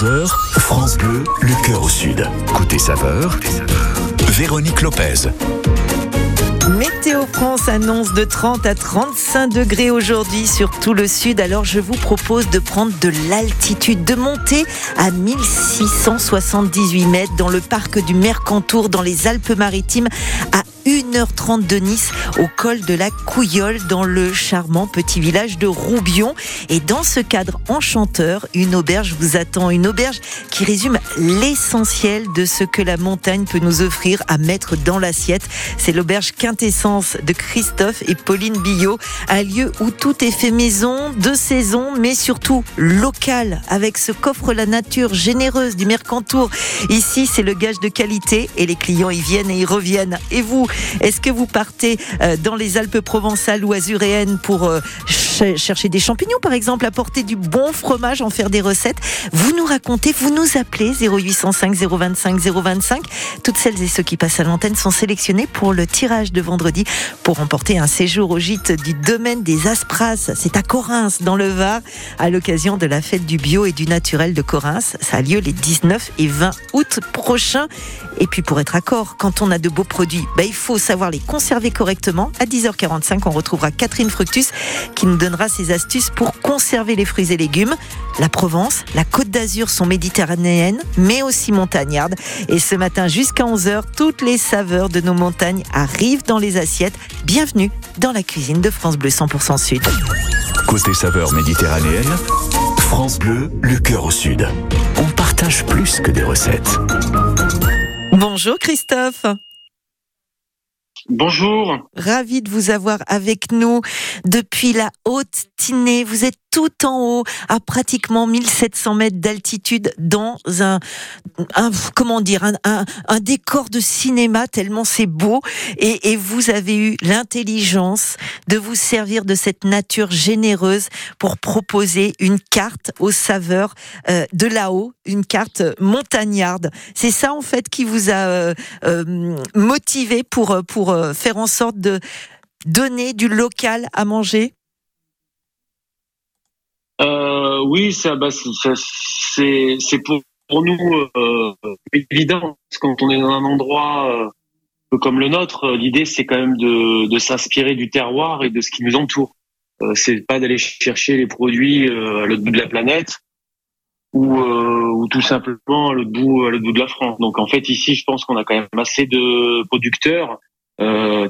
11h, France Bleu, le cœur au sud. Côté saveur, Véronique Lopez. Météo France annonce de 30 à 35 degrés aujourd'hui sur tout le sud. Alors je vous propose de prendre de l'altitude, de monter à 1678 mètres dans le parc du Mercantour dans les Alpes-Maritimes à 1h30 de Nice au col de la Couillole dans le charmant petit village de Roubion. Et dans ce cadre enchanteur, une auberge vous attend. Une auberge qui résume l'essentiel de ce que la montagne peut nous offrir à mettre dans l'assiette. C'est l'auberge quintessence de Christophe et Pauline Billot. Un lieu où tout est fait maison, de saison, mais surtout local avec ce qu'offre la nature généreuse du Mercantour. Ici, c'est le gage de qualité et les clients y viennent et y reviennent. Et vous, est-ce que vous partez euh, dans les Alpes provençales ou azuréennes pour euh, chercher des champignons, par exemple, apporter du bon fromage, en faire des recettes? Vous nous racontez, vous nous appelez 0805 025 025. Toutes celles et ceux qui passent à l'antenne sont sélectionnés pour le tirage de vendredi pour remporter un séjour au gîte du domaine des Aspras. C'est à Corinthe, dans le Var, à l'occasion de la fête du bio et du naturel de Corinthe. Ça a lieu les 19 et 20 août prochains. Et puis pour être accord, quand on a de beaux produits, bah, il faut savoir les conserver correctement. À 10h45, on retrouvera Catherine Fructus qui nous donnera ses astuces pour conserver les fruits et légumes. La Provence, la Côte d'Azur sont méditerranéennes, mais aussi montagnardes. Et ce matin jusqu'à 11h, toutes les saveurs de nos montagnes arrivent dans les assiettes. Bienvenue dans la cuisine de France Bleu 100% Sud. Côté saveur méditerranéenne, France Bleu, le cœur au sud. On partage plus que des recettes. Bonjour Christophe. Bonjour. Ravi de vous avoir avec nous depuis la haute Tinée. Vous êtes tout en haut, à pratiquement 1700 mètres d'altitude, dans un, comment dire, un, décor de cinéma tellement c'est beau. Et, et, vous avez eu l'intelligence de vous servir de cette nature généreuse pour proposer une carte aux saveurs euh, de là-haut, une carte montagnarde. C'est ça en fait qui vous a euh, euh, motivé pour pour faire en sorte de donner du local à manger? Euh, oui, ça, bah, c'est pour, nous euh, évident quand on est dans un endroit euh, comme le nôtre. L'idée, c'est quand même de, s'inspirer du terroir et de ce qui nous entoure. Euh, c'est pas d'aller chercher les produits euh, à l'autre bout de la planète ou, ou tout simplement à l'autre bout de la France. Donc en fait, ici, je pense qu'on a quand même assez de producteurs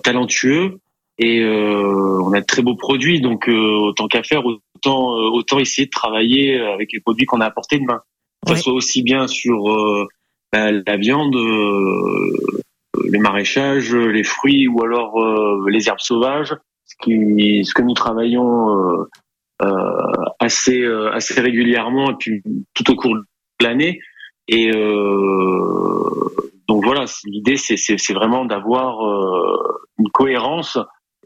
talentueux et on a de très beaux produits. Donc autant qu'à faire autant euh, autant essayer de travailler avec les produits qu'on a apportés de main. Que ce soit aussi bien sur euh, bah, la, viande, euh, le maraîchage, les fruits ou alors les herbes sauvages, ce, qui, ce que nous travaillons assez assez régulièrement et puis tout au cours de l'année. Et donc voilà, l'idée c'est vraiment d'avoir une cohérence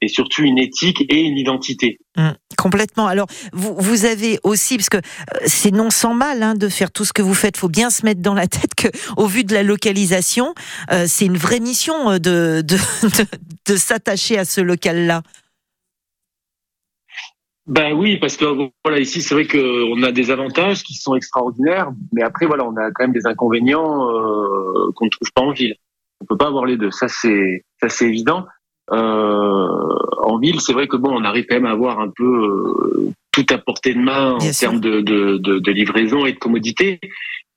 et surtout une éthique et une identité. Mmh, complètement. Alors, vous, vous avez aussi, parce que euh, c'est non sans mal hein, de faire tout ce que vous faites, faut bien se mettre dans la tête que, au vu de la localisation, euh, c'est une vraie mission euh, de, s'attacher à ce local-là. Ben oui, parce que voilà ici c'est vrai qu'on a des avantages qui sont extraordinaires, mais après voilà on a quand même des inconvénients qu'on ne trouve pas en ville. On peut pas avoir les deux, ça c'est ça c'est évident. Euh, en ville, c'est vrai que bon, on arrive quand même à avoir un peu euh, tout à portée de main en termes de, de, de, de, livraison et de commodité.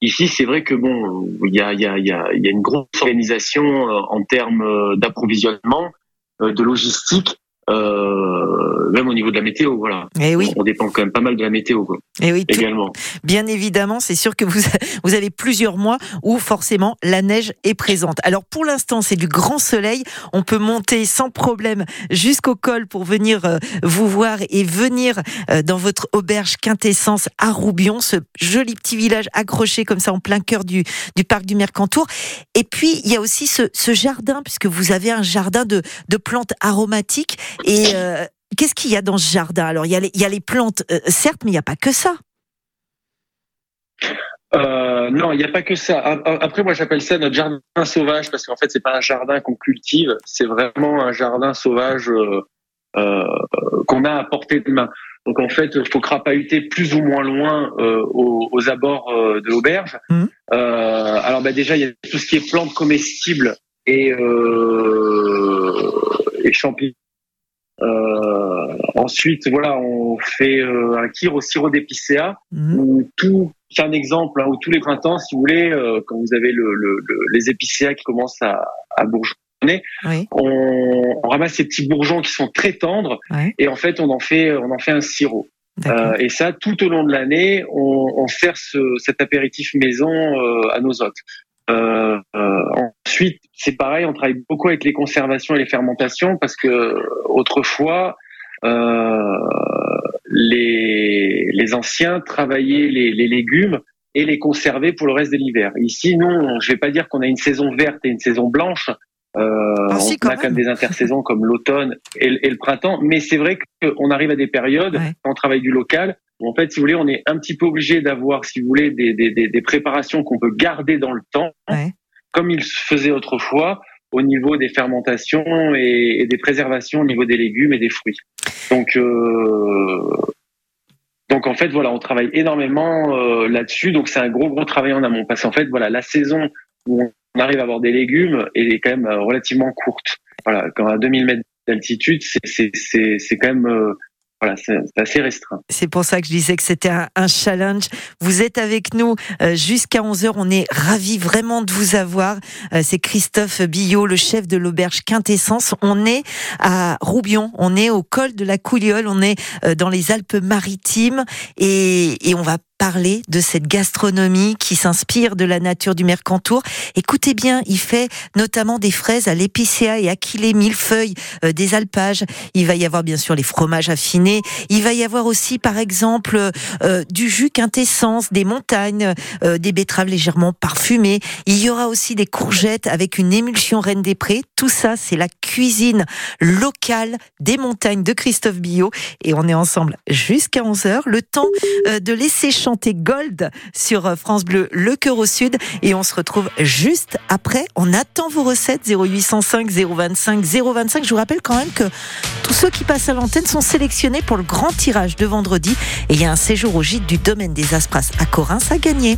Ici, c'est vrai que bon, il y a, y, a, y, a, y a une grosse organisation euh, en termes d'approvisionnement, de logistique euh, même au niveau de la météo, voilà. Et eh oui. On dépend quand même pas mal de la météo, quoi. Et eh oui, également. Bien évidemment, c'est sûr que vous vous avez plusieurs mois où forcément la neige est présente. Alors pour l'instant, c'est du grand soleil. On peut monter sans problème jusqu'au col pour venir euh, vous voir et venir euh, dans votre auberge quintessence à Roubion, ce joli petit village accroché comme ça en plein cœur du du parc du Mercantour. Et puis il y a aussi ce, ce jardin puisque vous avez un jardin de de plantes aromatiques et euh, qu'est-ce qu'il y a dans ce jardin? Alors, il y, a les, il y a les plantes, euh, certes, mais il n'y a pas que ça. Euh, non, il n'y a pas que ça. Après, moi, j'appelle ça notre jardin sauvage parce qu'en fait, c'est pas un jardin qu'on cultive, c'est vraiment un jardin sauvage qu'on a à portée de main. Donc en fait, il faut crapahuter plus ou moins loin aux, aux, abords de l'auberge. Mmh. alors bah, déjà, il y a tout ce qui est plantes comestibles et, et champignons ensuite, voilà, on fait euh, un kir au sirop d'épicéa, mmh. où tout, c'est un exemple, hein, où tous les printemps, si vous voulez, euh, quand vous avez le, le, les épicéas qui commencent à, à bourgeonner, on, on, ramasse ces petits bourgeons qui sont très tendres, et en fait, on en fait, on en fait un sirop. Euh, et ça, tout au long de l'année, on, on sert ce, cet apéritif maison euh, à nos hôtes. Euh, ensuite, c'est pareil, on travaille beaucoup avec les conservations et les fermentations parce que autrefois, euh, les, les anciens travaillaient les, les, légumes et les conservaient pour le reste de l'hiver. Ici, non, je vais pas dire qu'on a une saison verte et une saison blanche. Euh, ah, on a quand même des intersaisons comme l'automne et, le printemps, mais c'est vrai qu'on arrive à des périodes quand on travaille du local en fait, si vous voulez, on est un petit peu obligé d'avoir, si vous voulez, des, des, des préparations qu'on peut garder dans le temps, comme il se faisait autrefois au niveau des fermentations et, des préservations au niveau des légumes et des fruits. Donc, euh, donc en fait, voilà, on travaille énormément euh, là-dessus. Donc c'est un gros gros travail en amont parce qu'en fait, voilà, la saison où on arrive à avoir des légumes elle est quand même euh, relativement courte. Voilà, quand à 2000 mètres d'altitude, c'est c'est quand même euh, voilà, c'est assez restreint. C'est pour ça que je disais que c'était un, challenge. Vous êtes avec nous euh, jusqu'à 11h. On est ravis vraiment de vous avoir. Euh, c'est Christophe Billot, le chef de l'auberge Quintessence. On est à Roubion. On est au col de la Couliole. On est euh, dans les Alpes-Maritimes et, et on va parler de cette gastronomie qui s'inspire de la nature du Mercantour. Écoutez bien, il fait notamment des fraises à l'épicéa et à les millefeuilles, euh, des alpages. Il va y avoir bien sûr les fromages affinés. Il va y avoir aussi, par exemple, euh, du jus quintessence, des montagnes, euh, des betteraves légèrement parfumées. Il y aura aussi des courgettes avec une émulsion Reine des Prés. Tout ça, c'est la cuisine locale des montagnes de Christophe Billot. Et on est ensemble jusqu'à 11h. Le temps de laisser chanter Gold sur euh, France Bleu, le cœur au sud. Et on se retrouve juste après. On attend vos recettes 0805 025 025. Je vous rappelle quand même que tous ceux qui passent à l'antenne sont sélectionnés pour le grand tirage de vendredi. Et il y a un séjour au gîte du domaine des Aspras à Corins à gagner.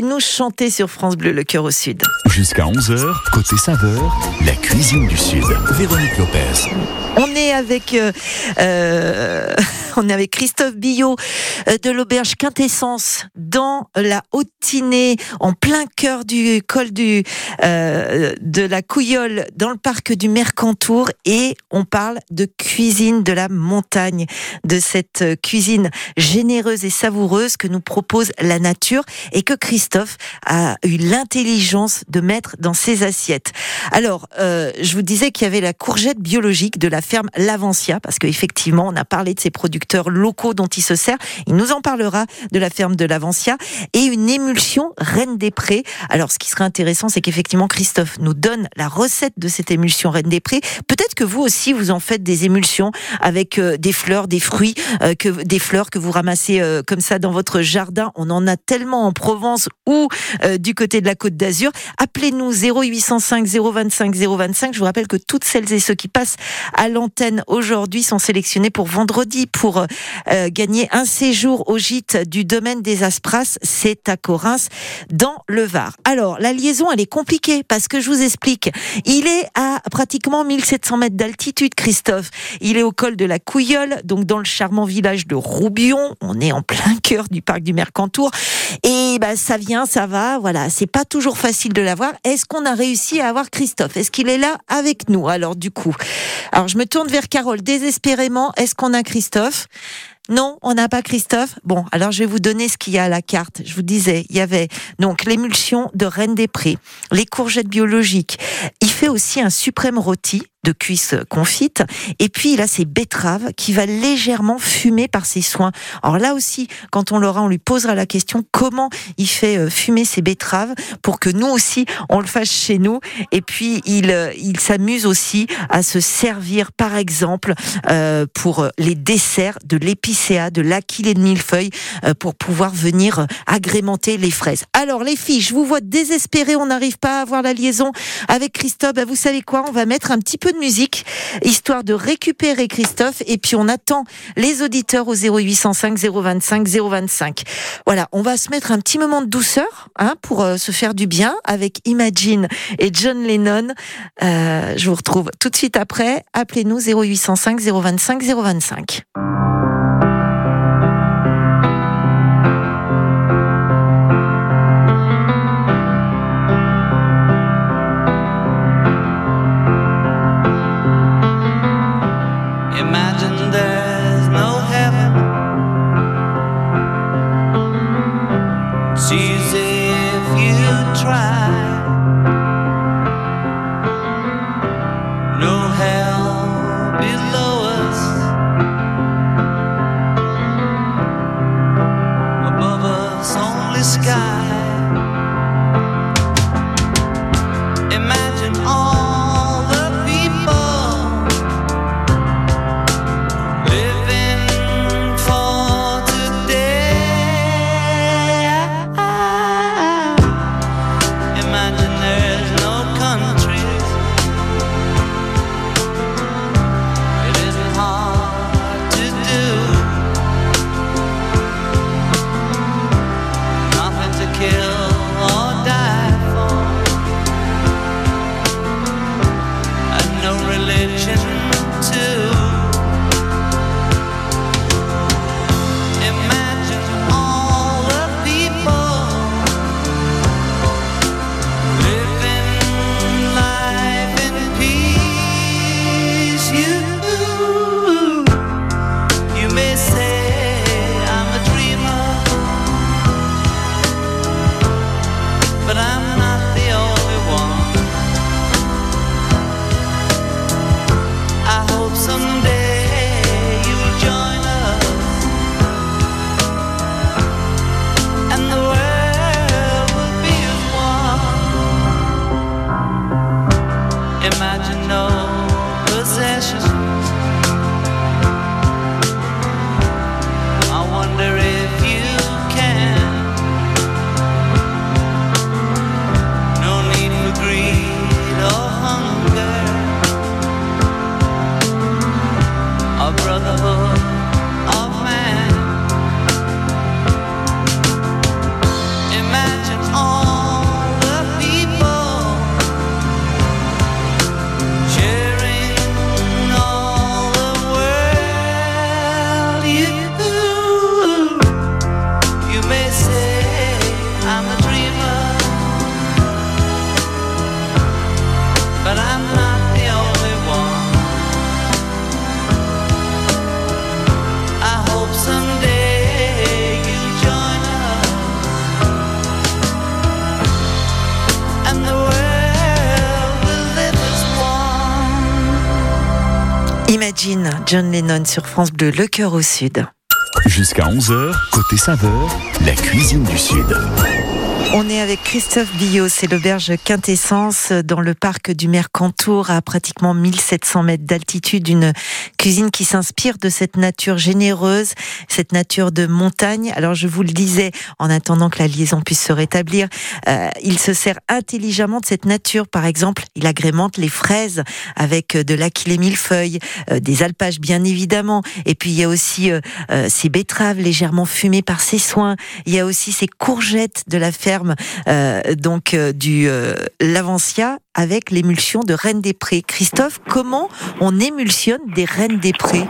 Laissez-nous chanter sur France Bleu, le cœur au sud. Jusqu'à 11h, côté saveur, la cuisine du Sud. Véronique Lopez. On est avec, euh, euh, on est avec Christophe Billot euh, de l'auberge Quintessence dans la Haute-Tinée, en plein cœur du col du, de la Couillole, dans le parc du Mercantour. Et on parle de cuisine de la montagne, de cette cuisine généreuse et savoureuse que nous propose la nature et que Christophe a eu l'intelligence de mettre dans ses assiettes. Alors, je vous disais qu'il y avait la courgette biologique de la ferme Lavancia, parce qu'effectivement, on a parlé de ces producteurs locaux dont il se sert. Il nous en parlera de la ferme de Lavancia et une émulsion Reine des Prés. Alors, ce qui serait intéressant, c'est qu'effectivement, Christophe nous donne la recette de cette émulsion Reine des Prés. Peut-être que vous aussi, vous en faites des émulsions avec euh, des fleurs, des fruits, euh, que des fleurs que vous ramassez euh, comme ça dans votre jardin. On en a tellement en Provence ou du côté de la Côte d'Azur. Appelez-nous 0805 025 025. Je vous rappelle que toutes celles et ceux qui passent à l'antenne aujourd'hui sont sélectionnés pour vendredi pour euh, gagner un séjour au gîte du domaine des C'est à Corinthe, dans le Var. Alors, la liaison, elle est compliquée parce que je vous explique. Il est à pratiquement 1700 mètres d'altitude, Christophe. Il est au col de la Couillole, donc dans le charmant village de Roubion. On est en plein cœur du parc du Mercantour. Et bah, ça vient, ça va. Voilà, c'est pas toujours facile de l'avoir. Est-ce qu'on a réussi à avoir Christophe? Est-ce qu'il est là avec nous? Alors, du coup, alors je me tourne vers Carole désespérément. Est-ce qu'on a Christophe? Non, on n'a pas Christophe. Bon, alors je vais vous donner ce qu'il y a à la carte. Je vous disais, il y avait donc l'émulsion de Reine des Prés, les courgettes biologiques. Il fait aussi un suprême rôti de cuisses confites. Et puis, il a ses betteraves qui va légèrement fumer par ses soins. Alors là aussi, quand on l'aura, on lui posera la question comment il fait euh, fumer ses betteraves pour que nous aussi, on le fasse chez nous. Et puis, il, euh, il s'amuse aussi à se servir, par exemple, euh, pour les desserts de l'épicéa, de l'aquil et de millefeuille, pour pouvoir venir agrémenter les fraises. Alors, les filles, je vous vois désespérées, on n'arrive pas à avoir la liaison avec Christophe. Ben, vous savez quoi? On va mettre un petit peu de musique, histoire de récupérer Christophe. Et puis on attend les auditeurs au 0805 025 025. Voilà, on va se mettre un petit moment de douceur hein, pour euh, se faire du bien avec Imagine et John Lennon. Euh, je vous retrouve tout de suite après. Appelez-nous 0805 025 025. Imagine John Lennon sur France Bleu, le cœur au sud. Jusqu'à 11h, côté saveur, la cuisine du Sud. On est avec Christophe Billot, c'est l'auberge Quintessence dans le parc du Mercantour à pratiquement 1700 mètres d'altitude. Une cuisine qui s'inspire de cette nature généreuse, cette nature de montagne. Alors je vous le disais, en attendant que la liaison puisse se rétablir, euh, il se sert intelligemment de cette nature. Par exemple, il agrémente les fraises avec de l'aquilée millefeuille, euh, des alpages bien évidemment. Et puis il y a aussi euh, ces betteraves légèrement fumées par ses soins. Il y a aussi ces courgettes de la ferme euh, donc euh, du euh, Lavancia avec l'émulsion de Reine des Prés. Christophe, comment on émulsionne des Reines des Prés?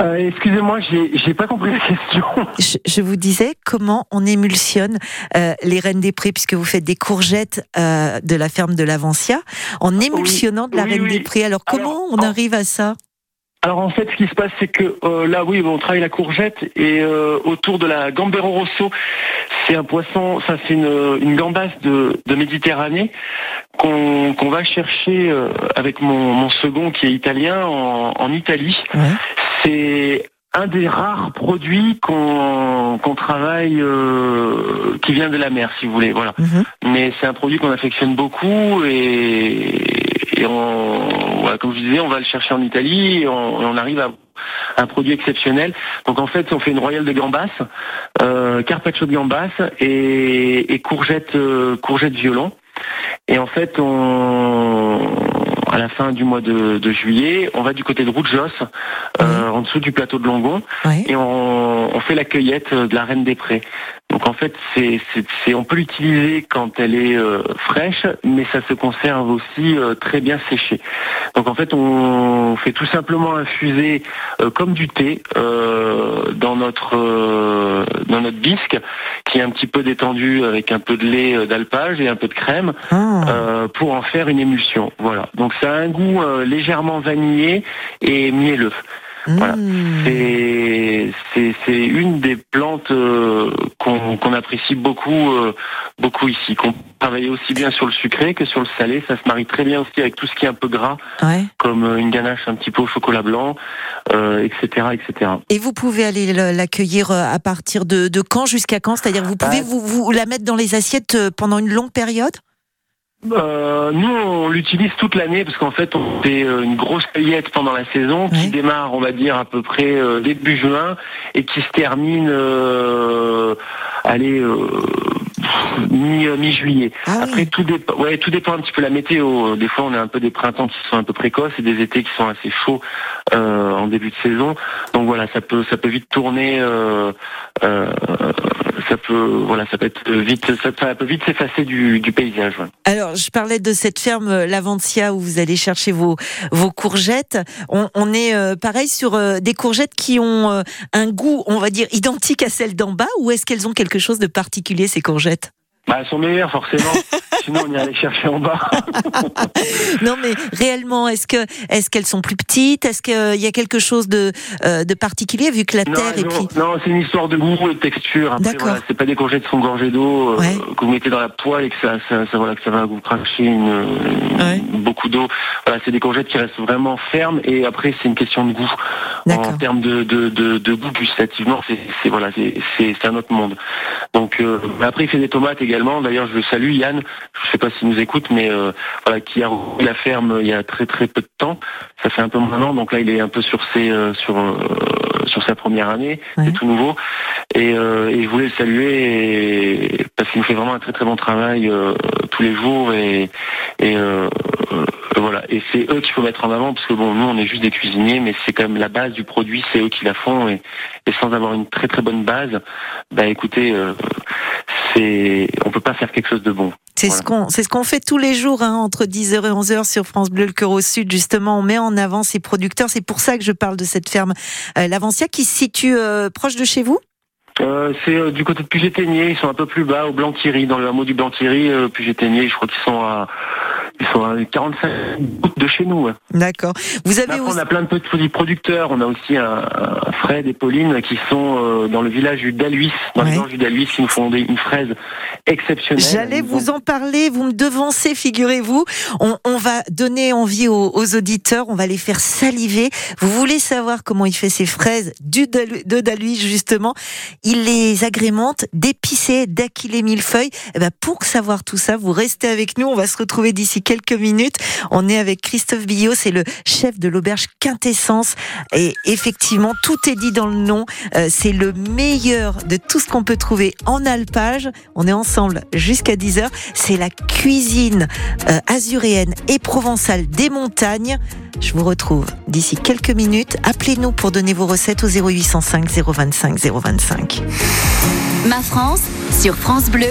Excusez-moi, j'ai pas compris la question. Je, vous disais comment on émulsionne les rennes des prés, puisque vous faites des courgettes de la ferme de l'Avancia, en émulsionnant de la reine des prés. Alors comment on arrive à ça? Alors en fait, ce qui se passe, c'est que euh, là, oui, on travaille la courgette et euh, autour de la Gambero Rosso, c'est un poisson, ça c'est une, une gambasse de, Méditerranée qu'on va chercher euh, avec mon, second qui est italien en, Italie. C'est un des rares produits qu'on travaille qui vient de la mer, si vous voulez. Voilà. Mhm. Mais c'est un produit qu'on affectionne beaucoup et et on, comme je disais, on va le chercher en Italie et on, arrive à un produit exceptionnel. Donc en fait, on fait une royale de gambas, euh, carpaccio de gambas et, et courgettes, euh, courgettes violon. Et en fait, on, à la fin du mois de, juillet, on va du côté de Roujos, euh, en dessous du plateau de Longon, et on, on fait la cueillette de la Reine des Prés. Donc en fait, c'est, on peut l'utiliser quand elle est euh, fraîche, mais ça se conserve aussi euh, très bien séché. Donc en fait, on fait tout simplement infuser euh, comme du thé dans notre dans notre bisque, qui est un petit peu détendu avec un peu de lait d'alpage et un peu de crème, ah. pour en faire une émulsion. Voilà. Donc ça a un goût légèrement vanillé et mielleux. Voilà. Hmm. C'est une des plantes euh, qu'on apprécie beaucoup euh, beaucoup ici. Qu'on travaille aussi bien sur le sucré que sur le salé. Ça se marie très bien aussi avec tout ce qui est un peu gras, comme euh, une ganache un petit peu au chocolat blanc, etc., etc. Et vous pouvez aller l'accueillir à partir de, de quand jusqu'à quand? C'est-à-dire vous pouvez bah, vous, vous la mettre dans les assiettes pendant une longue période? Euh, nous, on l'utilise toute l'année parce qu'en fait, on fait euh, une grosse cueillette pendant la saison qui démarre, on va dire, à peu près euh, début juin et qui se termine, euh, allez, mi-juillet. Ah Après, tout, dépend, ouais, tout dépend un petit peu de la météo. Des fois, on a un peu des printemps qui sont un peu précoces et des étés qui sont assez chauds en début de saison. Donc voilà, ça peut, ça peut vite tourner ça peut, voilà, ça peut être vite, ça, peut vite s'effacer du, paysage. Alors, je parlais de cette ferme euh, Laventia où vous allez chercher vos vos courgettes. On, est euh, pareil sur euh, des courgettes qui ont un goût, on va dire, identique à celles d'en bas, ou est-ce qu'elles ont quelque chose de particulier ces courgettes? Bah, elles sont meilleures forcément. Sinon, on irait les chercher en bas. non, mais réellement, est-ce que est-ce qu'elles sont plus petites? Est-ce qu'il y a quelque chose de euh, de particulier vu que la terre et puis non, c'est une histoire de goût et de texture. Après, voilà, c'est pas des courgettes qui sont gorgées d'eau euh, que vous mettez dans la poêle et que ça, ça, voilà que ça va vous cracher une, beaucoup d'eau. Voilà, c'est des courgettes qui restent vraiment fermes et après c'est une question de goût. En termes de, de, de, de goût gustativement, c'est voilà, c'est un autre monde. Donc euh, après il fait des tomates également D'ailleurs, je salue, Yann. Je ne sais pas s'il nous écoute, mais euh, voilà, qui a repris la ferme il y a très très peu de temps. Ça fait un peu moins d'un an, donc là, il est un peu sur ses euh, sur euh, sur sa première année. C'est tout nouveau. Et, et, je voulais le saluer parce qu'il fait vraiment un très très bon travail tous les jours et, et voilà. Et c'est eux qu'il faut mettre en avant parce que bon, nous on est juste des cuisiniers, mais c'est quand même la base du produit, c'est eux qui la font et, et sans avoir une très très bonne base, bah écoutez, c'est on peut pas faire quelque chose de bon. C'est ce qu'on c'est ce qu'on fait tous les jours hein, entre 10h et 11h sur France Bleu le Cœur au Sud justement. On met en avant ces producteurs, c'est pour ça que je parle de cette ferme euh, L'Avancia qui se situe euh, proche de chez vous? Euh, c'est du côté de Puget-Ténier, ils sont un peu plus bas au Blanc-Thierry, dans le hameau du Blanc-Thierry, Puget-Ténier, je crois qu'ils sont à ils sont à 45 minutes de chez nous. D'accord. Vous avez Après, aussi... on a plein de petits producteurs. On a aussi un, un Fred et Pauline qui sont euh, dans le village du Daluis, dans Ouais. le village du Daluis, qui nous font des- une fraise exceptionnelle. J'allais vous en parler, vous me devancez, figurez-vous. On, on va donner envie aux, aux auditeurs, on va les faire saliver. Vous voulez savoir comment il fait ses fraises du de Daluis, justement Il les agrémente d'épicés, d'aquilés millefeuilles. Eh ben, pour savoir tout ça, vous restez avec nous. On va se retrouver d'ici quelques minutes. On est avec Christophe Billot, c'est le chef de l'auberge Quintessence. Et effectivement, tout est dit dans le nom. Euh, c'est le meilleur de tout ce qu'on peut trouver en alpage. On est ensemble jusqu'à 10h. C'est la cuisine euh, azuréenne et provençale des montagnes. Je vous retrouve d'ici quelques minutes. Appelez-nous pour donner vos recettes au 0805 025 025. Ma France sur France Bleu,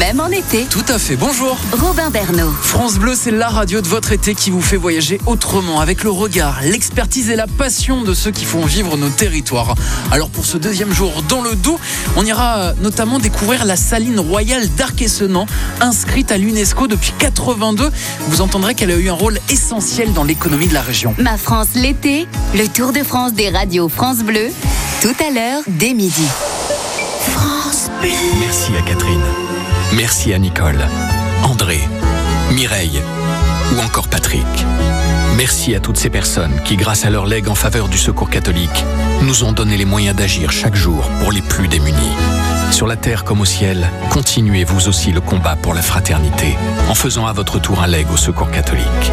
même en été. Tout à fait, bonjour Robin Bernot. France Bleu, c'est la radio de votre été qui vous fait voyager autrement, avec le regard, l'expertise et la passion de ceux qui font vivre nos territoires. Alors pour ce deuxième jour dans le Doubs, on ira euh, notamment découvrir la saline royale d'Arc-et-Senans, inscrite à l'UNESCO depuis 82. Vous entendrez qu'elle a eu un rôle essentiel dans l'économie de la région. Ma France l'été, le Tour de France des radios France Bleu, tout à l'heure dès midi. Merci à Catherine. Merci à Nicole, André, Mireille ou encore Patrick. Merci à toutes ces personnes qui, grâce à leur legs en faveur du secours catholique, nous ont donné les moyens d'agir chaque jour pour les plus démunis. Sur la terre comme au ciel, continuez vous aussi le combat pour la fraternité en faisant à votre tour un leg au secours catholique.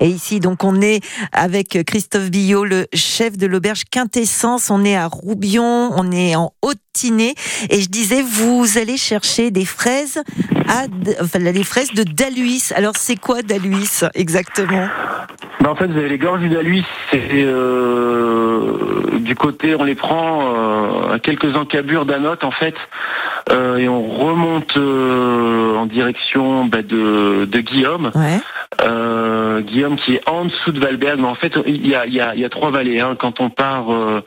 Et ici, donc, on est avec Christophe Billot, le chef de l'auberge Quintessence. On est à Roubion, on est en Haute-Tinée. Et je disais, vous allez chercher des fraises à, enfin, les fraises de Daluis. Alors, c'est quoi Daluis exactement? Ben, en fait, vous avez les gorges du Daluis, c'est euh, du côté, on les prend euh, à quelques encabures d'Anote en fait, euh, et on remonte en direction bah, de, de Guillaume. Ouais. Euh, Guillaume qui est en dessous de Valberg, mais en fait il y a, il y a- il y a trois vallées. hein. Quand on part euh,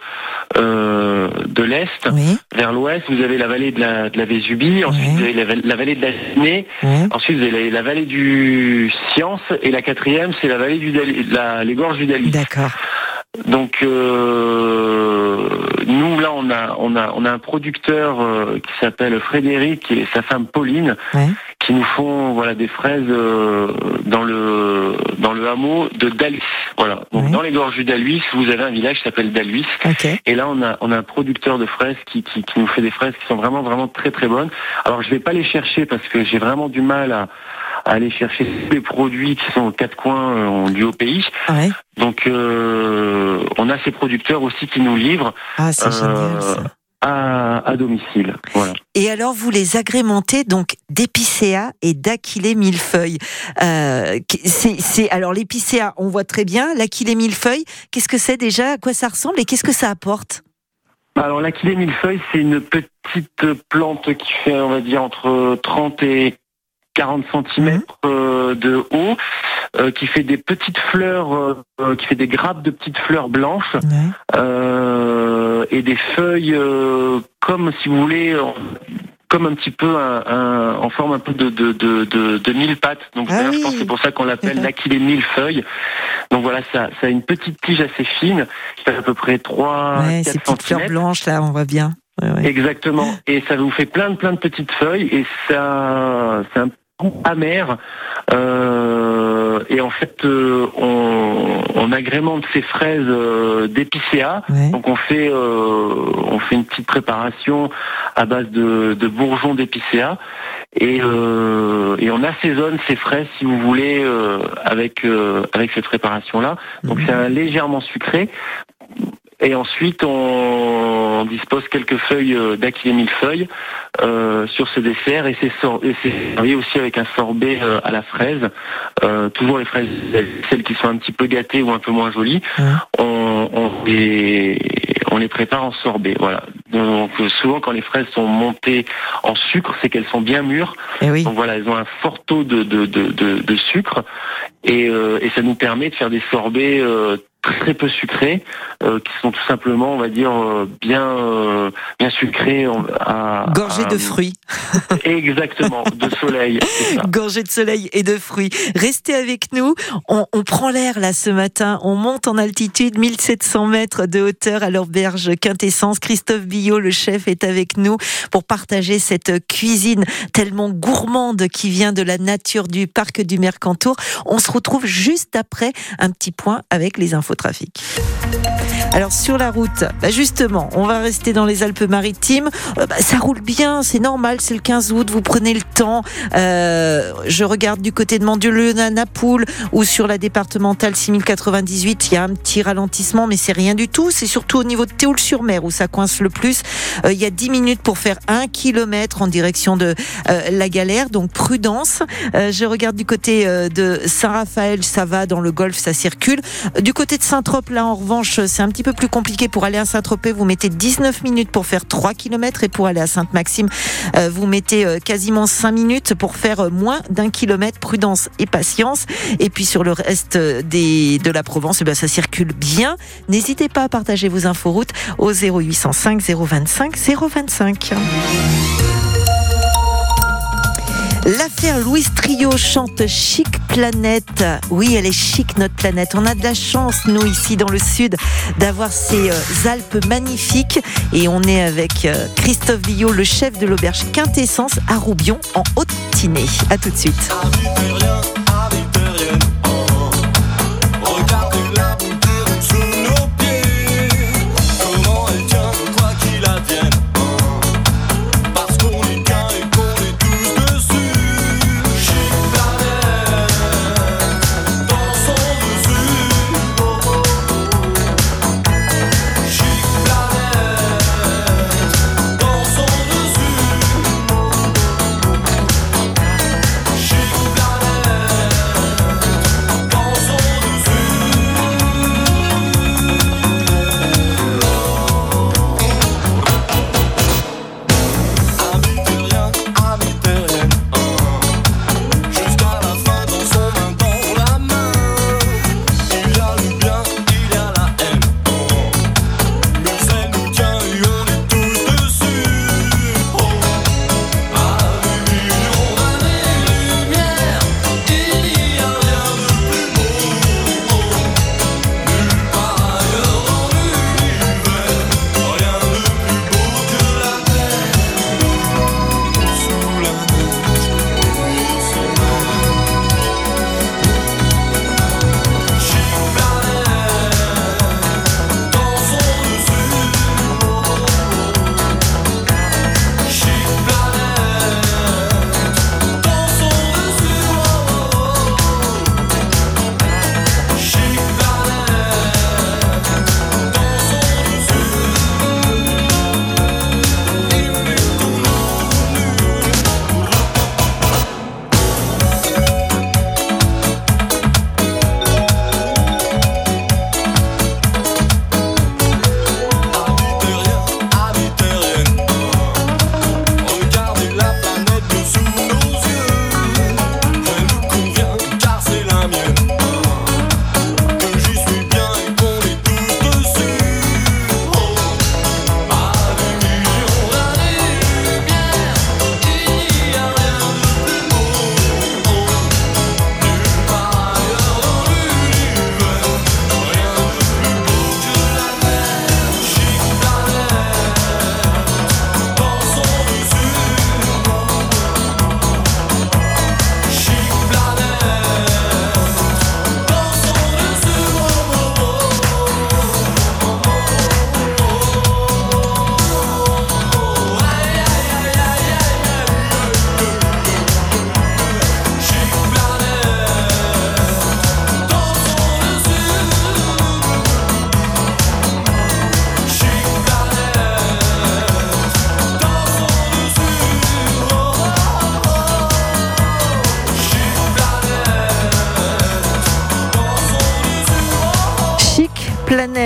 euh, de l'est Oui. vers l'ouest, vous avez la vallée de la, de la Vésubie, ensuite vous avez la, val- la vallée de la ouais. ensuite vous avez la, la vallée du Science, et la quatrième c'est la vallée du Dali- la- les gorges du Dalis. D'accord. Donc euh, nous là on a on a on a un producteur euh, qui s'appelle Frédéric et sa femme Pauline Ouais. qui nous font voilà des fraises euh, dans le dans le hameau de Daluis. Voilà. Donc Ouais. dans les gorges du Daluis, vous avez un village qui s'appelle Daluis et là on a on a un producteur de fraises qui, qui qui nous fait des fraises qui sont vraiment vraiment très très bonnes. Alors je vais pas les chercher parce que j'ai vraiment du mal à aller chercher tous les produits qui sont aux quatre coins euh, du haut pays. Ouais. Donc euh, on a ces producteurs aussi qui nous livrent Ah, c'est Euh, génial ça. à, à domicile. Voilà. Et alors, vous les agrémentez donc d'épicéa et d'aquilé millefeuille. Euh, c'est, alors, l'épicéa, on voit très bien. L'aquilé millefeuille, qu'est-ce que c'est déjà? À quoi ça ressemble et qu'est-ce que ça apporte? Alors l'achillée millefeuille, c'est une petite plante qui fait, on va dire, entre 30 et 40 cm de haut, euh, qui fait des petites fleurs, euh, euh, qui fait des grappes de petites fleurs blanches Ouais. euh, et des feuilles euh, comme, si vous voulez, comme un petit peu un, un- en forme un peu de, de, de, de, de mille pattes. Donc Ah d'ailleurs, je oui. pense que c'est pour ça qu'on l'appelle D'accord. l'achillée millefeuille. Donc voilà, ça, ça a une petite tige assez fine, qui fait à peu près 3 Ouais, 4 ces petites fleurs centimètres. blanches, là, on voit bien. Ouais, ouais. Exactement. Et ça vous fait plein de plein de petites feuilles et ça, c'est un amer. Euh, et en fait, euh, on, on agrémente ces fraises euh, d'épicéa. Ouais. Donc on fait, on fait une petite préparation à base de, de bourgeons d'épicéa et, et on assaisonne ces fraises, si vous voulez, avec avec cette préparation-là. Donc Mhm. c'est un légèrement sucré. Et ensuite, on dispose quelques feuilles euh, d'aquilé millefeuille euh, sur ce dessert et c'est et servi aussi avec un sorbet euh, à la fraise. Euh, toujours les fraises, celles qui sont un petit peu gâtées ou un peu moins jolies. On, on les, on les prépare en sorbet. Voilà. Donc souvent quand les fraises sont montées en sucre, c'est qu'elles sont bien mûres. Eh oui. Donc voilà, elles ont un fort taux de, de, de, de, de sucre et, euh, et ça nous permet de faire des sorbets euh, très peu sucrés, euh, qui sont tout simplement, on va dire, euh, bien euh, bien À, Gorgé de fruits. Exactement, de soleil. Gorgée de soleil et de fruits. Restez avec nous. On, on prend l'air là ce matin. On monte en altitude, 1700 mètres de hauteur à l'auberge Quintessence. Christophe Billot, le chef, est avec nous pour partager cette cuisine tellement gourmande qui vient de la nature du parc du Mercantour. On se retrouve juste après un petit point avec les infotrafics. Alors sur la route, bah justement, on va rester dans les Alpes-Maritimes. Euh, bah, ça roule bien, c'est normal, c'est le 15 août, vous prenez le temps. Euh, je regarde du côté de Mandelieu, à Napoule, ou sur la départementale 6098, il y a un petit ralentissement, mais c'est rien du tout. C'est surtout au niveau de Théoul-sur-Mer où ça coince le plus. Euh, il y a 10 minutes pour faire un kilomètre en direction de la galère, donc prudence. Je regarde du côté de Saint-Raphaël, ça va, dans le golfe, ça circule. Du côté de Saint-Trope, là, en revanche, c'est un petit peu plus compliqué. Pour aller à Saint-Tropez, vous mettez 19 minutes pour faire 3 km et pour aller à Sainte-Maxime, euh, vous mettez euh, quasiment 5 minutes pour faire euh, moins d'un kilomètre. Prudence et patience. Et puis sur le reste des, de la Provence, eh ben, ça circule bien. N'hésitez pas à partager vos inforoutes au 0805 025 025. L'affaire Louise Trio chante Chic Planète. Oui, elle est chic, notre planète. On a de la chance, nous, ici dans le sud, d'avoir ces euh, Alpes magnifiques. Et on est avec euh, Christophe Villot, le chef de l'auberge Quintessence à Roubion, en Haute-Tinée. À tout de suite.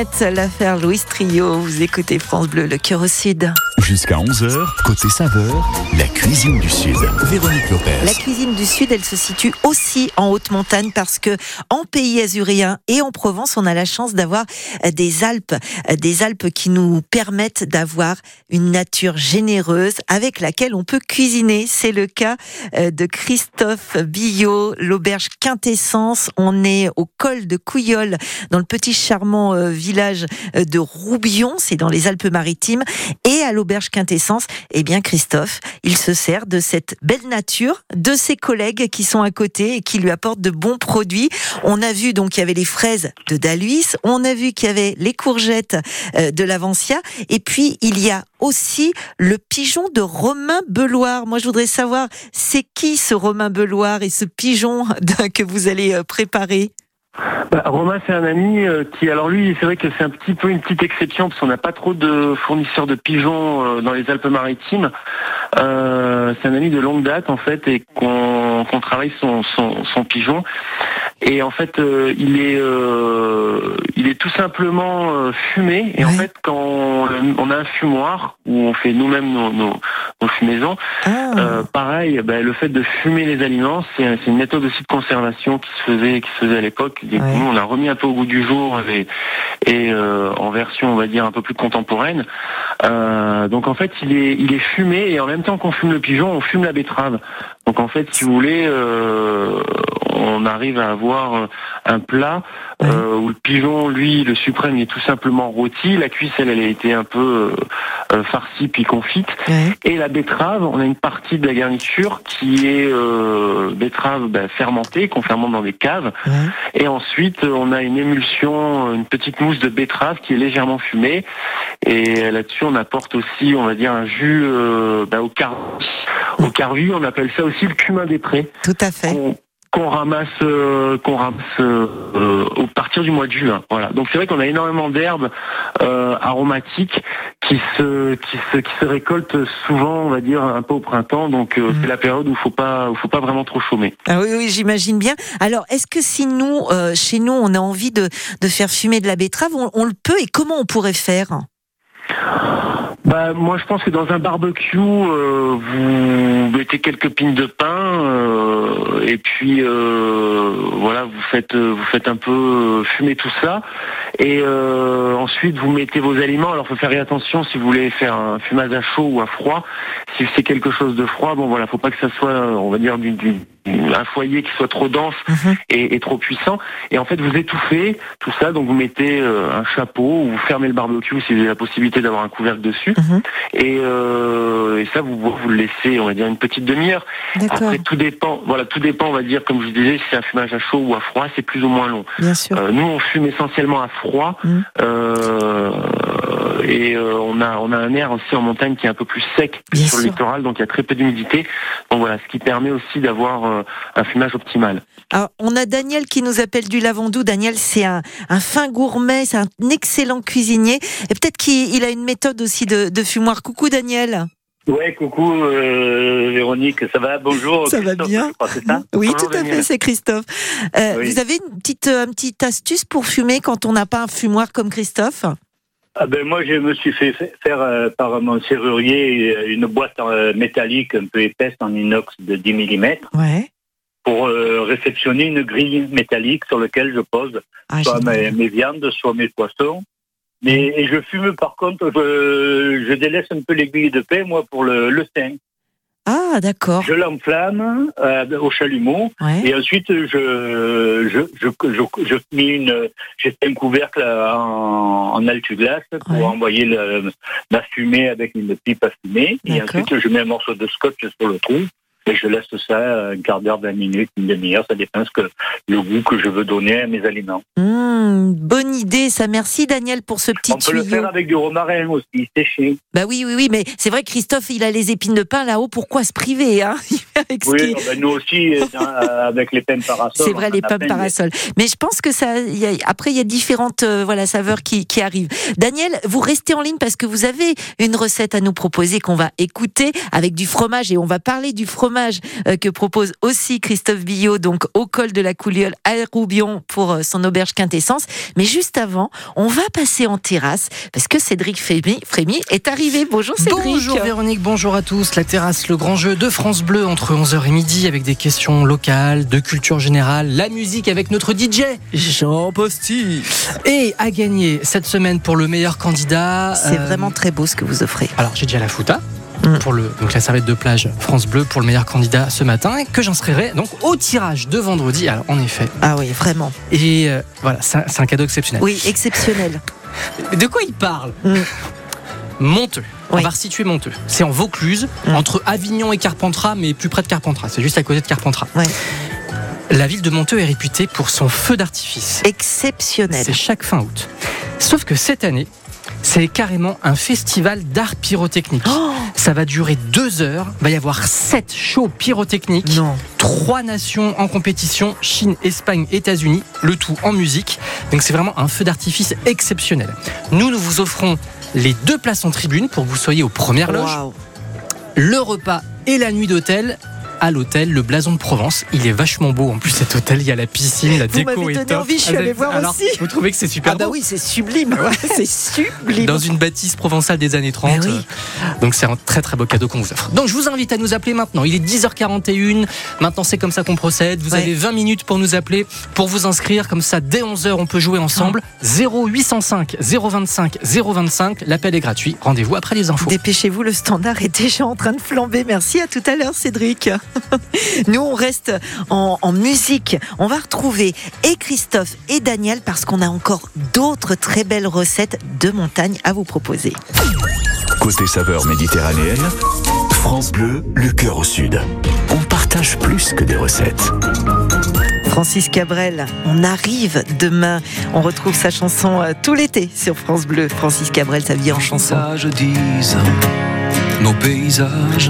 Jeannette, l'affaire Louis Trio. Vous écoutez France Bleu, le cœur au sud. Jusqu'à 11h, côté saveur, la cuisine du Sud. Véronique Lopez. La cuisine du Sud, elle se situe aussi en haute montagne parce que pays azuréen et en Provence, on a la chance d'avoir euh, des Alpes, euh, des Alpes qui nous permettent d'avoir une nature généreuse avec laquelle on peut cuisiner. C'est le cas euh, de Christophe Billot, l'auberge Quintessence. On est au col de Couillol, dans le petit charmant village de Roubion, c'est dans les Alpes-Maritimes. Et à l'auberge Quintessence, eh bien Christophe, il se sert de cette belle nature, de ses collègues qui sont à côté et qui lui apportent de bons produits. On a vu donc qu'il y avait les fraises de Daluis, on a vu qu'il y avait les courgettes euh, de l'Avancia, et puis il y a aussi le pigeon de Romain Beloir. Moi, je voudrais savoir, c'est qui ce Romain Beloir et ce pigeon que vous allez euh, préparer? Bah, Romain, c'est un ami euh, qui, alors lui, c'est vrai que c'est un petit peu une petite exception parce qu'on n'a pas trop de fournisseurs de pigeons euh, dans les Alpes-Maritimes. Euh, c'est un ami de longue date en fait et qu'on qu'on travaille son, son, son pigeon. Et en fait, euh, il est euh, il est tout simplement fumé. Et en fait, quand on, on a un fumoir où on fait nous-mêmes nos, nos, nos fumaisons, Ah, pareil, ben, le fait de fumer les aliments, c'est c'est une méthode aussi de conservation qui se faisait, qui se faisait à l'époque. Ouais. On a remis un peu au goût du jour et, et euh, en version, on va dire, un peu plus contemporaine. Euh, donc en fait, il est, il est fumé et en même temps qu'on fume le pigeon, on fume la betterave. Donc en fait, si vous voulez, euh, on arrive à avoir euh, un plat euh, où le pigeon, lui, le suprême, il est tout simplement rôti. La cuisse, elle, elle a été un peu euh, farcie puis confite. ouais. Et la betterave, on a une partie de la garniture qui est betterave ben, fermentée, qu'on fermente dans des caves. ouais. Et ensuite, on a une émulsion, une petite mousse de betterave qui est légèrement fumée. Et là-dessus, on apporte aussi, on va dire, un jus ben, au carvi. Au carvi, on appelle ça aussi le cumin des prés Tout à fait. qu'on qu'on ramasse euh, qu'on ramasse euh, euh, au partir du mois de juin. Voilà. Donc c'est vrai qu'on a énormément d'herbes euh, aromatiques qui se qui se qui se récoltent souvent, on va dire un peu au printemps. Donc euh, c'est la période où faut pas où faut pas vraiment trop chômer. Ah oui, oui, j'imagine bien. Alors, est-ce que si nous, euh, chez nous, on a envie de, de faire fumer de la betterave, on, on le peut et comment on pourrait faire? Bah moi je pense que dans un barbecue euh, vous mettez quelques pines de pain euh, et puis euh, voilà vous faites euh, vous faites un peu euh, fumer tout ça. Et euh, ensuite vous mettez vos aliments. Alors faut faire attention si vous voulez faire un fumage à chaud ou à froid. Si c'est quelque chose de froid bon voilà faut pas que ça soit on va dire du, du- un foyer qui soit trop dense Mhm. et, et trop puissant et en fait vous étouffez tout ça donc vous mettez euh, un chapeau ou vous fermez le barbecue si vous avez la possibilité d'avoir un couvercle dessus Mhm. et, euh, et ça vous vous le laissez on va dire une petite demi-heure après tout dépend voilà tout dépend on va dire comme je vous disais si c'est un fumage à chaud ou à froid c'est plus ou moins long bien sûr. euh, nous, on fume essentiellement à froid Mhm. euh, et euh, on a on a un air aussi en montagne qui est un peu plus sec Bien sur le littoral, donc il y a très peu d'humidité. Donc voilà, ce qui permet aussi d'avoir un fumage optimal. Alors, on a Daniel qui nous appelle du Lavandou. Daniel, c'est un, un fin gourmet, c'est un excellent cuisinier. Et peut-être qu'il il a une méthode aussi de, de fumoir. Coucou Daniel. Ouais, coucou euh, Véronique, ça va? Bonjour. Ça va bien je crois, c'est ça? Oui, Bonjour, tout à Daniel. fait, c'est Christophe. Euh, Oui. Vous avez une petite, euh, une petite astuce pour fumer quand on n'a pas un fumoir comme Christophe? Ah ben moi je me suis fait fa- faire euh, par mon serrurier euh, une boîte euh, métallique un peu épaisse en inox de 10 mm Ouais. pour euh, réceptionner une grille métallique sur laquelle je pose Ah, soit mes, mes viandes, soit mes poissons. Mais et je fume par contre, je, je délaisse un peu l'aiguille de pain moi pour le, le sein. Ah, d'accord. Je l'enflamme euh, au chalumeau Ouais. Et ensuite, je, je, je, je, je mets une, j'ai fait un couvercle en, en altu-glace pour Ouais. envoyer le, la fumée avec une pipe à fumer. Et ensuite, je mets un morceau de scotch sur le trou. Et je laisse ça un quart d'heure, 20 minutes, une demi-heure. Ça dépend ce que, le goût que je veux donner à mes aliments. Mmh, bonne idée, ça. Merci Daniel pour ce petit On peut le tuyau. faire avec du romarin aussi, séché. Bah oui, oui, oui, mais c'est vrai que Christophe, il a les épines de pain là-haut. Pourquoi se priver hein Avec Oui, nous aussi, euh, euh, avec les pênes parasols. C'est vrai, on les plein, parasols. Mais je pense que ça, il y a- après, il y a différentes euh, voilà saveurs qui, qui arrivent. Daniel, vous restez en ligne parce que vous avez une recette à nous proposer qu'on va écouter avec du fromage et on va parler du fromage fromage euh, que propose aussi Christophe Billot, donc au col de la Couliole à Roubion pour euh, son auberge quintessence. Mais juste avant, on va passer en terrasse parce que Cédric Frémy, Frémy est arrivé. Bonjour Cédric. Bonjour Véronique, bonjour à tous. La terrasse, le grand jeu de France Bleu entre 11h et midi avec des questions locales, de culture générale, la musique avec notre DJ Jean Posti. et à gagner cette semaine pour le meilleur candidat. C'est euh, vraiment très beau ce que vous offrez. Alors j'ai déjà la fouta. Mm. Pour le, donc la serviette de plage France Bleu pour le meilleur candidat ce matin que j'inscrirai donc au tirage de vendredi. Alors en effet. Ah oui, vraiment. Et euh, voilà, c'est un- cadeau exceptionnel. Oui, exceptionnel. De quoi il parle Mm. Monteux. On va resituer Monteux. C'est en Vaucluse, Mm. entre Avignon et Carpentras, mais plus près de Carpentras. C'est juste à côté de Carpentras. La ville de Monteux est réputée pour son feu d'artifice. Exceptionnel. C'est chaque fin août. Sauf que cette année, c'est carrément un festival d'art pyrotechnique. Oh Ça va durer deux heures. Il va y avoir sept shows pyrotechniques. non. Trois nations en compétition, Chine, Espagne, États-Unis, le tout en musique. Donc c'est vraiment un feu d'artifice exceptionnel. Nous, nous vous offrons les deux places en tribune pour que vous soyez aux premières loges, le repas et la nuit d'hôtel à l'hôtel Le Blason de Provence. Il est vachement beau. En plus, cet hôtel, il y a la piscine, la Vous déco est top. envie, je suis allée voir alors, aussi. Vous trouvez que c'est super Ah bah beau oui, c'est sublime. c'est sublime. dans une bâtisse provençale des années 30. Mais oui. Euh, Donc c'est un très très beau cadeau qu'on vous offre. Donc je vous invite à nous appeler maintenant. Il est 10h41. Maintenant c'est comme ça qu'on procède. Vous Ouais. avez 20 minutes pour nous appeler, pour vous inscrire. Comme ça, dès 11h, on peut jouer ensemble. 0805 025 025. L'appel est gratuit. Rendez-vous après les infos. Dépêchez-vous, le standard est déjà en train de flamber. Merci à tout à l'heure, Cédric. Nous, on reste en, en musique. On va retrouver et Christophe et Daniel parce qu'on a encore d'autres très belles recettes de montagne à vous proposer. Côté saveur méditerranéenne, France Bleu, le cœur au sud. On partage plus que des recettes. Francis Cabrel, on arrive demain. On retrouve sa chanson euh, tout l'été sur France Bleu. Francis Cabrel, sa vie en chanson. paysages disent nos paysages,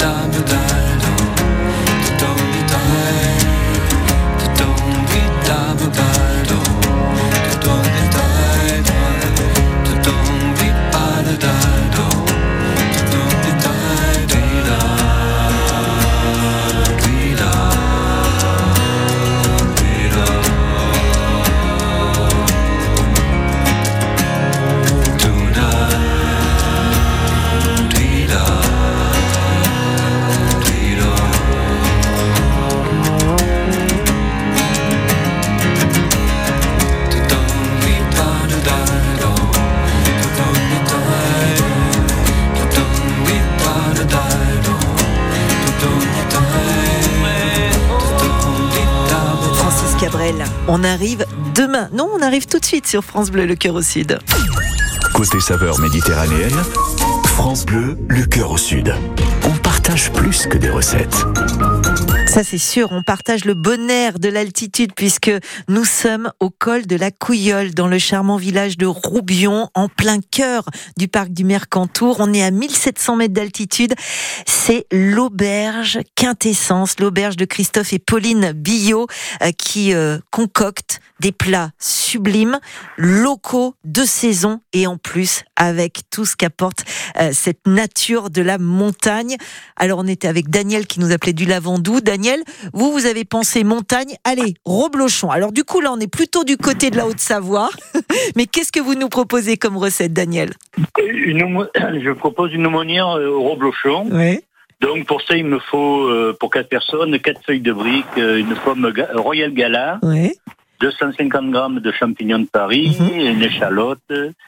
time On arrive demain. Non, on arrive tout de suite sur France Bleu, le cœur au sud. Côté saveur méditerranéenne, France Bleu, le cœur au sud. On partage plus que des recettes. Ça c'est sûr, on partage le bon air de l'altitude puisque nous sommes au col de la Couillole dans le charmant village de Roubion en plein cœur du parc du Mercantour. On est à 1700 mètres d'altitude. C'est l'auberge quintessence, l'auberge de Christophe et Pauline Billot euh, qui euh, concocte des plats sublimes, locaux, de saison et en plus avec tout ce qu'apporte euh, cette nature de la montagne. Alors on était avec Daniel qui nous appelait du Lavandou. Vous, vous avez pensé montagne. Allez, Roblochon. Alors du coup là, on est plutôt du côté de la Haute-Savoie. Mais qu'est-ce que vous nous proposez comme recette, Daniel? Une je propose une aumônière euh, au reblochon. Oui. Donc pour ça, il me faut, euh, pour quatre personnes, quatre feuilles de briques, euh, une pomme ga- Royal Gala, Oui. 250 grammes de champignons de Paris, une échalote,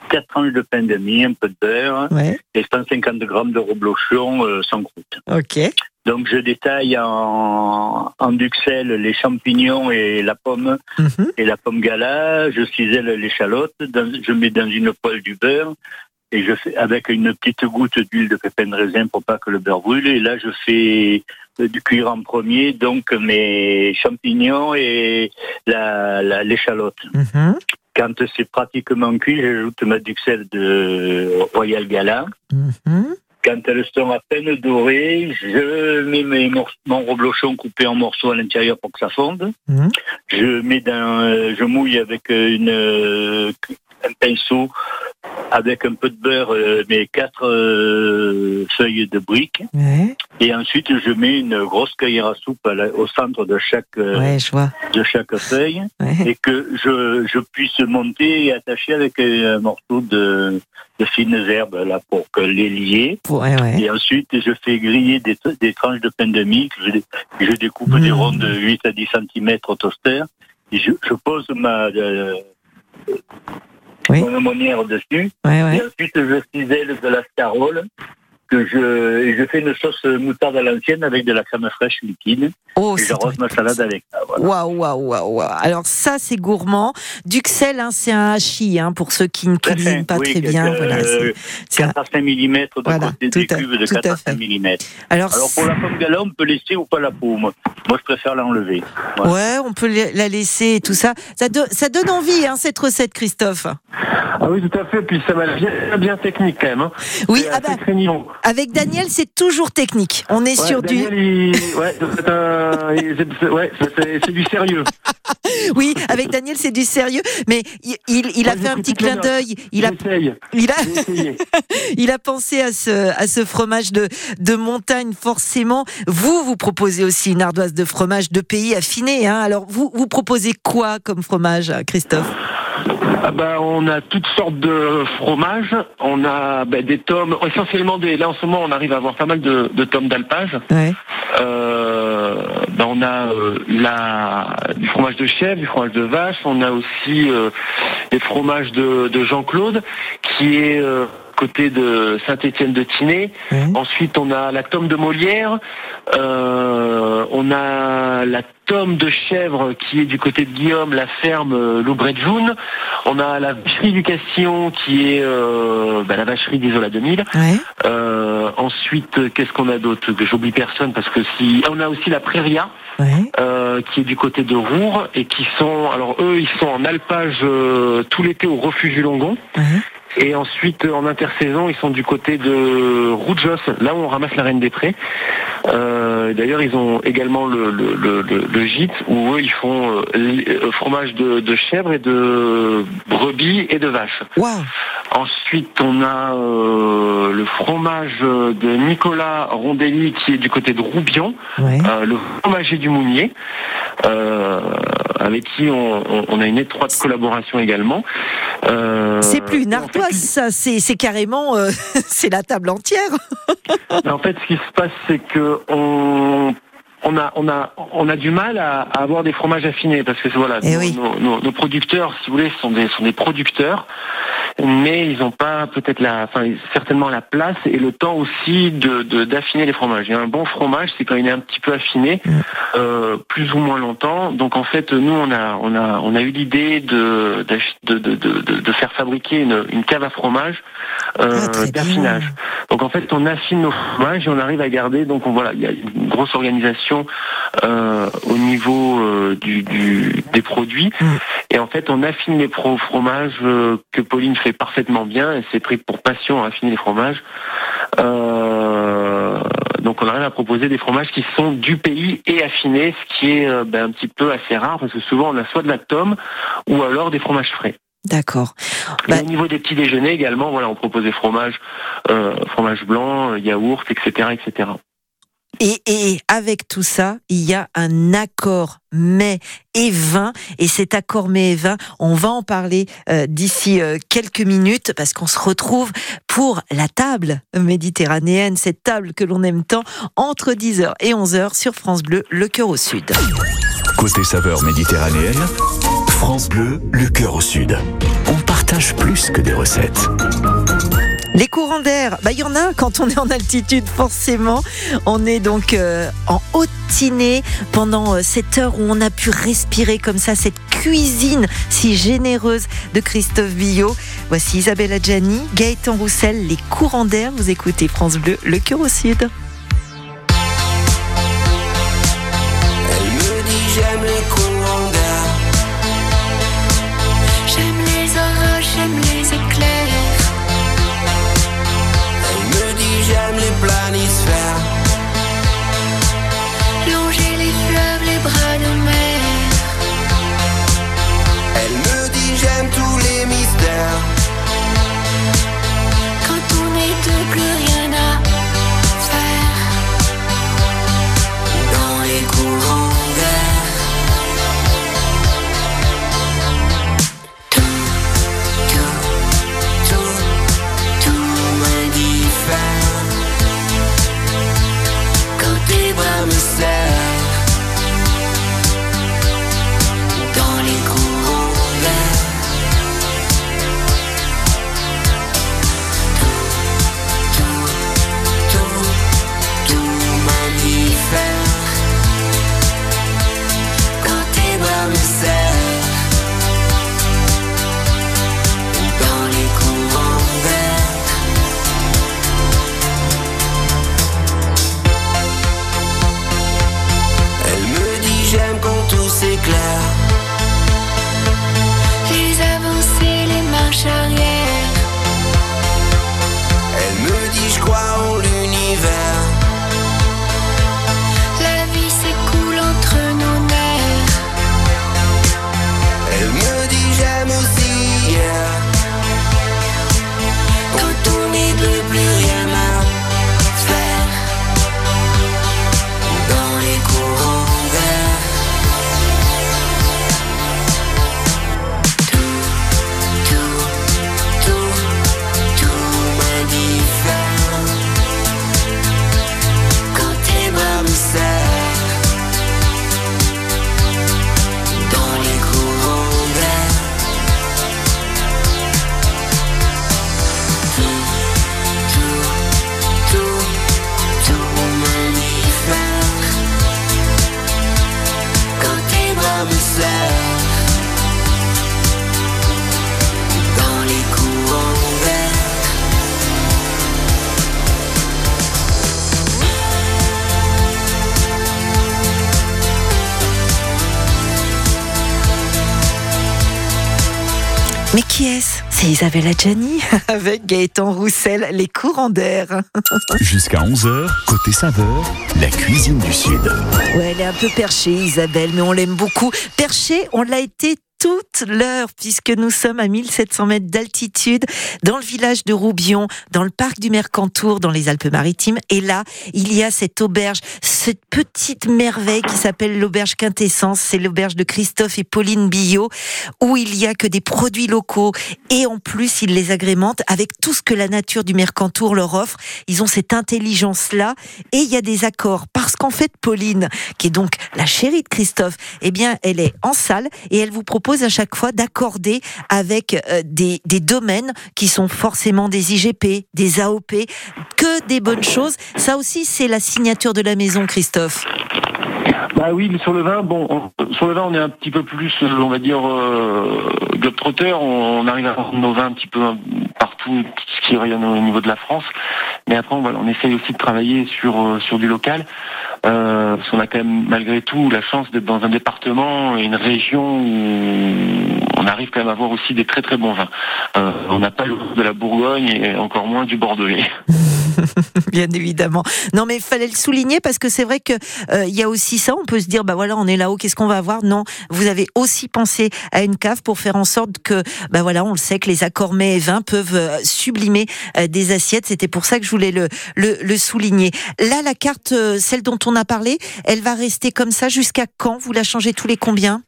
quatre tranches de pain de mie, un peu de beurre, Ouais. et 150 grammes de reblochon euh, sans croûte. Ok. Donc je détaille en, en duxelles les champignons et la pomme Mhm. et la pomme gala. Je cisèle l'échalote, je mets dans une poêle du beurre et je fais avec une petite goutte d'huile de pépin de raisin pour pas que le beurre brûle. Et là je fais euh, du cuir en premier, donc mes champignons et la- la- l'échalote. Mhm. Quand c'est pratiquement cuit, j'ajoute ma duxelle de Royal Gala. Mhm. Quand elles sont à peine dorées, je mets mes mon reblochon coupé en morceaux à l'intérieur pour que ça fonde. Mhm. Je mets dans, euh, je mouille avec une, euh, un pinceau avec un peu de beurre euh, mes quatre euh, feuilles de briques. Ouais. Et ensuite, je mets une grosse cuillère à soupe à la- au centre de chaque euh, Ouais, je vois. de chaque feuille Ouais. et que je, je puisse monter et attacher avec un morceau de, de fines herbes là pour que les lier. Et ensuite, je fais griller des, des tranches de pain de mie que je, découpe des Mmh. ronds de 8 à 10 cm au toaster. Et je, je pose ma, Oui. mon aumônière dessus. Ouais, ouais. Et ensuite, je cisèle de la scarole. Que je, et je fais une sauce moutarde à l'ancienne avec de la crème fraîche liquide. Oh, et j'arrose ma salade avec ça. Voilà. Waouh, waouh, waouh. Alors ça, c'est gourmand. Duxelles, hein, c'est un hachis, hein, pour ceux qui ne Très cuisinent pas oui, très bien. euh, Voilà, c'est- c'est un- 4 à 5 mm de Voilà, côté tout des à- cubes de tout 4 à à 5 fait. mm. Alors, Alors pour la pomme gala, on peut laisser ou pas la peau. Moi, Moi, je préfère l'enlever. Voilà. ouais, on peut la la laisser et tout ça. Ça, do- ça donne envie, hein, cette recette, Christophe. Ah oui, tout à fait. Puis ça l'air bien, bien technique quand même. hein. Oui, C'est ah bah, craignant. Avec Daniel, c'est toujours technique. On est Ouais, sur du. Daniel, il- ouais, c'est un- ouais, du sérieux. Oui, avec Daniel, c'est du sérieux. Mais il, il, il a fait un petit clin d'œil. Il a, il a, il a pensé à ce, à ce fromage de, de montagne, forcément. Vous, vous proposez aussi une ardoise de fromage de pays affiné. Hein. Alors, vous, vous proposez quoi comme fromage, Christophe? Ah bah, on a toutes sortes de fromages. On a bah, des tomes, essentiellement des. Là en ce moment, on arrive à avoir pas mal de, de tomes d'alpage. Ouais. Euh, bah, on a euh, la, du fromage de chèvre, du fromage de vache. On a aussi euh, des fromages de, de Jean-Claude, qui est euh, côté de Saint-Étienne de Tinée. Ensuite, on a la tome de Molière. On a la tome de chèvre qui est du côté de Guillaume, la ferme euh, Loubret de Joune. On a la vacherie du Castillon qui est euh, bah, la vacherie d'Isola 2000. Ouais. Euh, ensuite, qu'est-ce qu'on a d'autre? Que j'oublie personne parce que si on a aussi la Prairia Ouais. euh, qui est du côté de Roure et qui sont alors eux ils sont en alpage tout l'été au refuge du Longon. Ouais. Et ensuite, en intersaison, ils sont du côté de Roujos, là où on ramasse la Reine des Prés. Euh, D'ailleurs, ils ont également le, le, le, le- gîte où eux, ils font euh, fromage de, de chèvre et de brebis et de vache. Ensuite, on a euh, le fromage de Nicolas Rondelli qui est du côté de Roubion, Ouais. euh, le fromager du Mounier, euh, avec qui on, on- on a une étroite collaboration également. Euh, C'est plus une et en fait, ardoise, ça. C'est c'est carrément. euh, c'est la table entière. En fait, ce qui se passe, c'est que on, on a, on a, on a du mal à, à avoir des fromages affinés parce que voilà, Eh nos, oui. nos- nos- nos producteurs, si vous voulez, sont des, sont des producteurs, mais ils n'ont pas peut-être la, enfin certainement la place et le temps aussi de de- d'affiner les fromages. Et un bon fromage, c'est quand il est un petit peu affiné, euh, plus ou moins longtemps. Donc en fait, nous on a, on a, on a eu l'idée de, de, de, de, de- faire fabriquer une, une cave à fromage euh, Ah, bien. d'affinage. Donc en fait, on affine nos fromages et on arrive à garder. Donc on- voilà, il y a une grosse organisation euh, au niveau euh, du, du- des produits. Mm. Et en fait, on affine les pro fromages euh, que Pauline fait parfaitement bien. Elle s'est pris pour passion à affiner les fromages. Donc on arrive à proposer des fromages qui sont du pays et affinés, ce qui est ben, un petit peu assez rare parce que souvent on a soit de la tome ou alors des fromages frais. D'accord. Bah- au niveau des petits déjeuners également, voilà, on propose des fromages, euh, fromage blanc, euh, yaourt, etc., etc. Et, avec tout ça, il y a un accord mets et vin. Et cet accord mets et vin, on va en parler euh, d'ici euh, quelques minutes parce qu'on se retrouve pour la table méditerranéenne, cette table que l'on aime tant, entre 10h et 11h sur France Bleu, le cœur au sud. Côté saveur méditerranéenne, France Bleu, le cœur au sud. On partage plus que des recettes. Les courants d'air, bah il y en a quand on est en altitude forcément. On est donc euh, en Haute-Tinée pendant euh, cette heure où on a pu respirer comme ça cette cuisine si généreuse de Christophe Billot. Voici Isabelle Adjani, Gaëtan Roussel, les courants d'air. Vous écoutez France Bleu, le cœur au sud. Isabelle Adjani avec Gaëtan Roussel, les courants d'air. Jusqu'à 11h, côté saveur, la cuisine du Sud. Ouais, elle est un peu perchée, Isabelle, mais on l'aime beaucoup. Perchée, on l'a été toute l'heure puisque nous sommes à 1700 mètres d'altitude dans le village de Roubion, dans le parc du Mercantour, dans les Alpes-Maritimes. Et là, il y a cette auberge, cette petite merveille qui s'appelle l'auberge Quintessence. C'est l'auberge de Christophe et Pauline Billot où il y a que des produits locaux et en plus ils les agrémentent avec tout ce que la nature du Mercantour leur offre. Ils ont cette intelligence-là et il y a des accords parce qu'en fait Pauline, qui est donc la chérie de Christophe, eh bien elle est en salle et elle vous propose à chaque fois d'accorder avec euh, des, des domaines qui sont forcément des IGP, des AOP, que des bonnes choses. Ça aussi c'est la signature de la maison Christophe. Bah oui, sur le vin, bon, on- sur le vin, on est un petit peu plus, euh, on va dire, euh, globetrotter. On, arrive à vendre nos vins un petit peu euh, partout, ce qui rayonne au niveau de la France. Mais après, on, on essaye aussi de travailler sur euh, sur du local. Euh, parce qu'on a quand même, malgré tout, la chance d'être dans un département et une région où on arrive quand même à avoir aussi des très très bons vins. Euh, on n'a pas le de la Bourgogne et encore moins du Bordelais. Bien évidemment. Non, mais il fallait le souligner parce que c'est vrai que euh, il y a aussi ça. On peut se dire, bah voilà, on est là-haut, qu'est-ce qu'on va avoir? Non, vous avez aussi pensé à une cave pour faire en sorte que, bah voilà, on le sait que les accords mets et vins peuvent euh, sublimer euh, des assiettes. C'était pour ça que je voulais le, le, le souligner. Là, la carte, celle dont on a parlé, elle va rester comme ça jusqu'à quand? Vous la changez tous les combien?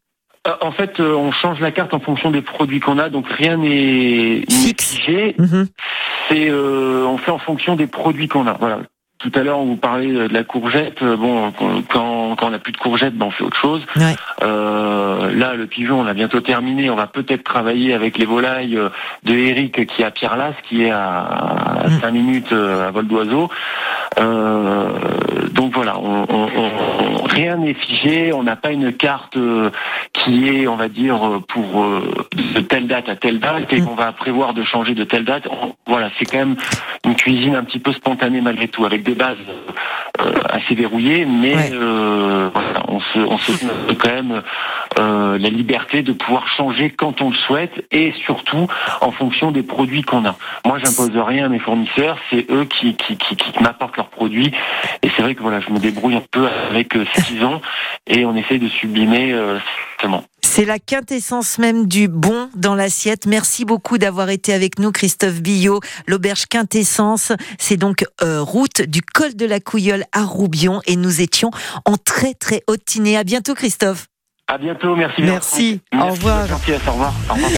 Euh, En fait, euh, on change la carte en fonction des produits qu'on a, donc rien n'est figé. Mhm. C'est, euh, on fait en fonction des produits qu'on a. Voilà. Tout à l'heure, on vous parlait de la courgette. Bon, quand, quand on n'a plus de courgette, ben on fait autre chose. Ouais. Euh, là, le pigeon, on a bientôt terminé. On va peut-être travailler avec les volailles de Eric, qui est à Pierre-Las, qui est à 5 minutes euh, à vol d'oiseau. Euh, donc voilà, on, on- on- rien n'est figé. On n'a pas une carte euh, qui est, on va dire, euh, pour euh, de telle date à telle date et qu'on va prévoir de changer de telle date. Voilà, c'est quand même une cuisine un petit peu spontanée malgré tout, avec des bases assez verrouillées, mais euh, voilà, on se, on se donne quand même euh, la liberté de pouvoir changer quand on le souhaite et surtout en fonction des produits qu'on a. Moi, j'impose rien à mes fournisseurs, c'est eux qui, qui, qui, qui m'apportent leurs produits et c'est vrai que voilà, je me débrouille un peu avec euh, ce qu'ils ont et on essaye de sublimer euh. C'est la quintessence même du bon dans l'assiette. Merci beaucoup d'avoir été avec nous, Christophe Billot. L'auberge quintessence, c'est donc euh, route du col de la Couilleule à Roubion et nous étions en très très haute tinée. À bientôt, Christophe. À bientôt, merci. Merci. Merci Au revoir. bonne gentillesse, au revoir. Au revoir.